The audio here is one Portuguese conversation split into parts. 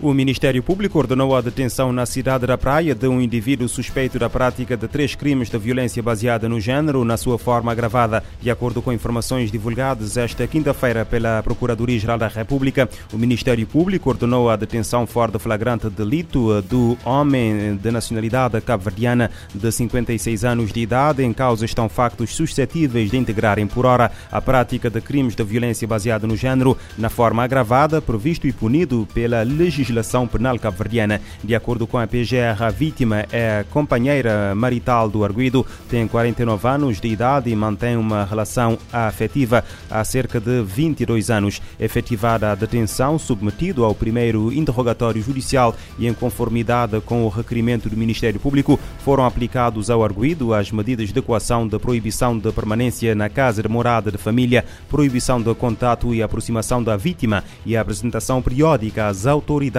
O Ministério Público ordenou a detenção na cidade da Praia de um indivíduo suspeito da prática de três crimes de violência baseada no género, na sua forma agravada. De acordo com informações divulgadas esta quinta-feira pela Procuradoria-Geral da República, o Ministério Público ordenou a detenção fora de flagrante delito do homem de nacionalidade cabo-verdiana de 56 anos de idade. Em causa estão factos suscetíveis de integrarem por hora a prática de crimes de violência baseada no género na forma agravada, previsto e punido pela legislação legislação penal cabo-verdiana. De acordo com a PGR, a vítima é a companheira marital do arguido, tem 49 anos de idade e mantém uma relação afetiva há cerca de 22 anos. Efetivada a detenção, submetido ao primeiro interrogatório judicial e em conformidade com o requerimento do Ministério Público, foram aplicados ao arguido as medidas de equação de proibição de permanência na casa de morada de família, proibição de contato e aproximação da vítima e a apresentação periódica às autoridades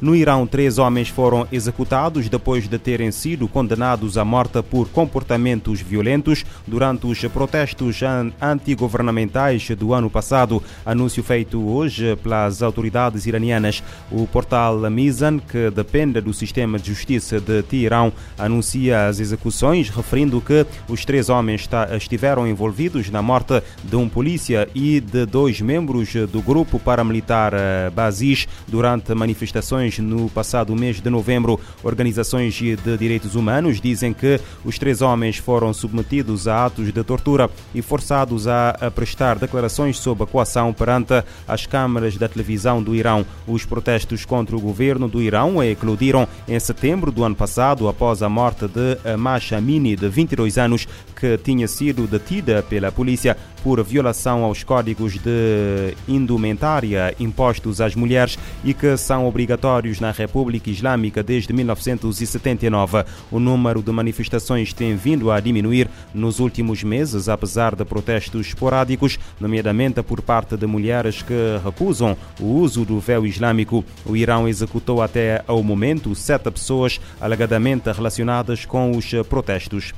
no Irão, três homens foram executados depois de terem sido condenados à morte por comportamentos violentos durante os protestos antigovernamentais do ano passado. Anúncio feito hoje pelas autoridades iranianas. O portal Mizan, que depende do sistema de justiça de Teherão, anuncia as execuções, referindo que os três homens estiveram envolvidos na morte de um polícia e de dois membros do grupo paramilitar eh, Bazis durante manifestações no passado mês de novembro. Organizações de direitos humanos dizem que os três homens foram submetidos a atos de tortura e forçados a prestar declarações sob a coação perante as câmaras da televisão do Irão. Os protestos contra o governo do Irão eclodiram em setembro do ano passado após a morte de Masha Amini, de 22 anos, que tinha sido detida pela polícia por violação aos códigos de indumentária impostos às mulheres e que são obrigatórios na República Islâmica desde 1979. O número de manifestações tem vindo a diminuir nos últimos meses, apesar de protestos esporádicos, nomeadamente por parte de mulheres que recusam o uso do véu islâmico. O Irão executou até ao momento sete pessoas alegadamente relacionadas com os protestos.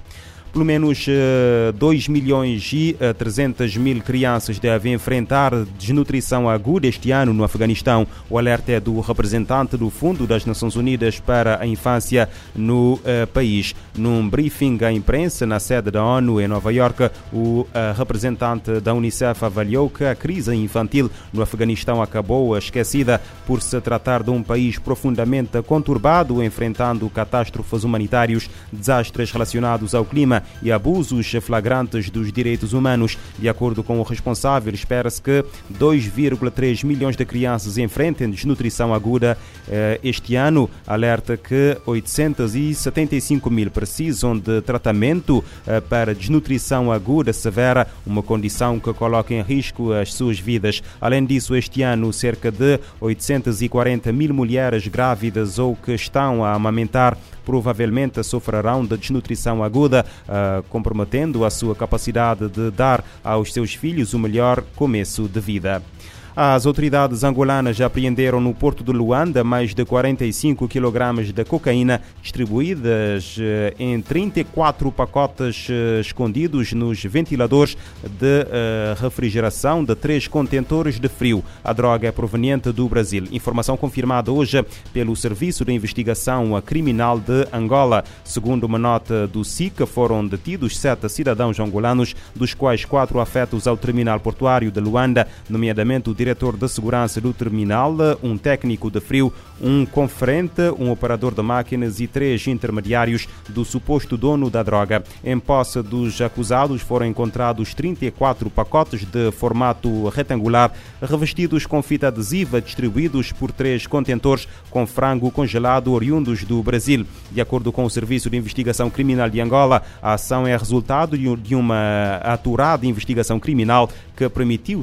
Pelo menos 2 eh, milhões e 300 eh, mil crianças devem enfrentar desnutrição aguda este ano no Afeganistão. O alerta é do representante do Fundo das Nações Unidas para a Infância no uh, país. Num briefing à imprensa na sede da ONU em Nova York, o representante da Unicef avaliou que a crise infantil no Afeganistão acabou esquecida por se tratar de um país profundamente conturbado, enfrentando catástrofes humanitários, desastres relacionados ao clima e abusos flagrantes dos direitos humanos. De acordo com o responsável, espera-se que 2,3 milhões de crianças enfrentem desnutrição aguda eh, este ano. Alerta que 875 mil precisam de tratamento eh, para desnutrição aguda severa, uma condição que coloca em risco as suas vidas. Além disso, este ano, cerca de 840 mil mulheres grávidas ou que estão a amamentar provavelmente sofrerão de desnutrição aguda, uh, comprometendo a sua capacidade de dar aos seus filhos o melhor começo de vida. As autoridades angolanas apreenderam no porto de Luanda mais de 45 kg de cocaína distribuídas eh, em 34 pacotes eh, escondidos nos ventiladores de eh, refrigeração de três contentores de frio. A droga é proveniente do Brasil. Informação confirmada hoje pelo Serviço de Investigação Criminal de Angola. Segundo uma nota do SICA, foram detidos sete cidadãos angolanos, dos quais quatro afetos ao terminal portuário de Luanda, nomeadamente o diretor de segurança do terminal, um técnico de frio, um conferente, um operador de máquinas e três intermediários do suposto dono da droga. Em posse dos acusados foram encontrados 34 pacotes de formato retangular revestidos com fita adesiva distribuídos por três contentores com frango congelado oriundos do Brasil. De acordo com o Serviço de Investigação Criminal de Angola, a ação é resultado de uma aturada investigação criminal que permitiu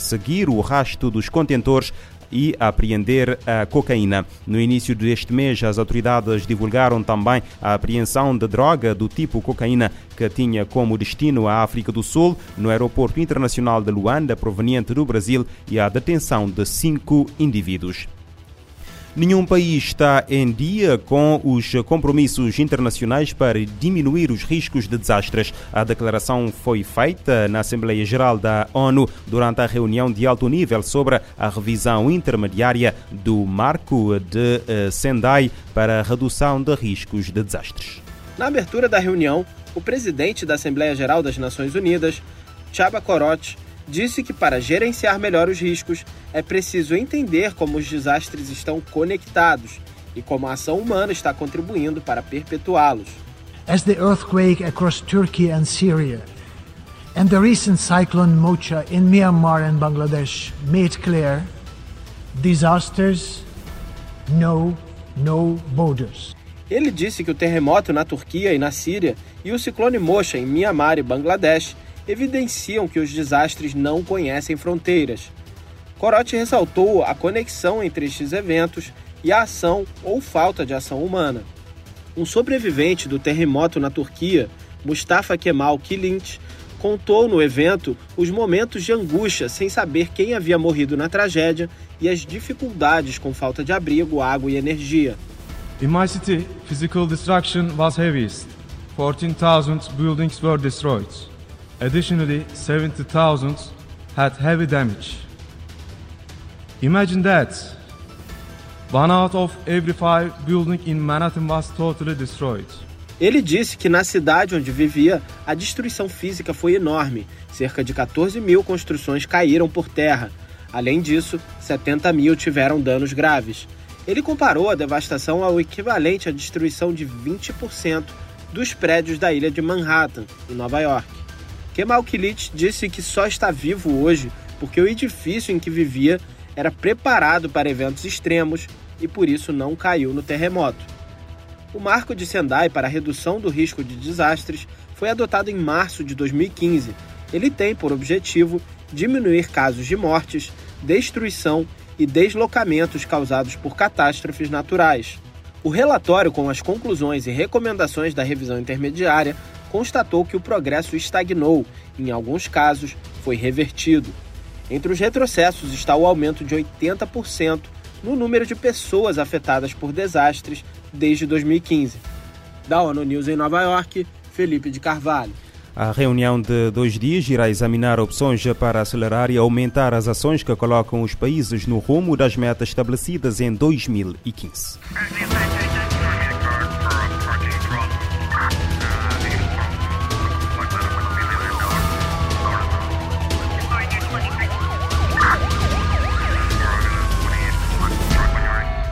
seguir o rastro rastro dos contentores e apreender a cocaína. No início deste mês, as autoridades divulgaram também a apreensão de droga do tipo cocaína que tinha como destino a África do Sul, no aeroporto internacional de Luanda, proveniente do Brasil, e a detenção de cinco indivíduos. Nenhum país está em dia com os compromissos internacionais para diminuir os riscos de desastres. A declaração foi feita na Assembleia Geral da ONU durante a reunião de alto nível sobre a revisão intermediária do marco de eh, Sendai para a redução de riscos de desastres. Na abertura da reunião, o presidente da Assembleia Geral das Nações Unidas, Chaba Korot, disse que para gerenciar melhor os riscos é preciso entender como os desastres estão conectados e como a ação humana está contribuindo para perpetuá-los. As the earthquake across Turkey and Syria and the recent cyclone Mocha in Myanmar and Bangladesh made clear, disasters know no borders. Ele disse que o terremoto na Turquia e na Síria e o ciclone Mocha em Myanmar e Bangladesh evidenciam que os desastres não conhecem fronteiras. Corote ressaltou a conexão entre estes eventos e a ação ou falta de ação humana. Um sobrevivente do terremoto na Turquia, Mustafa Kemal Kilinç, contou no evento os momentos de angústia sem saber quem havia morrido na tragédia e as dificuldades com falta de abrigo, água e energia. In my city, physical destruction was heaviest. 14,000 buildings were destroyed. Additionally, 70,000 had heavy damage. Imagine that. One out of every five buildings in Manhattan was totally destroyed. Ele disse que na cidade onde vivia, a destruição física foi enorme. Cerca de 14 mil construções caíram por terra. Além disso, 70 mil tiveram danos graves. Ele comparou a devastação ao equivalente à destruição de 20% dos prédios da ilha de Manhattan, em Nova York. Kemal Kilit disse que só está vivo hoje porque o edifício em que vivia era preparado para eventos extremos e por isso não caiu no terremoto. O marco de Sendai para a redução do risco de desastres foi adotado em março de 2015. Ele tem por objetivo diminuir casos de mortes, destruição e deslocamentos causados por catástrofes naturais. O relatório com as conclusões e recomendações da revisão intermediária constatou que o progresso estagnou e, em alguns casos, foi revertido. Entre os retrocessos está o aumento de 80% no número de pessoas afetadas por desastres desde 2015. Da ONU News em Nova York, Felipe de Carvalho. A reunião de dois dias irá examinar opções para acelerar e aumentar as ações que colocam os países no rumo das metas estabelecidas em 2015.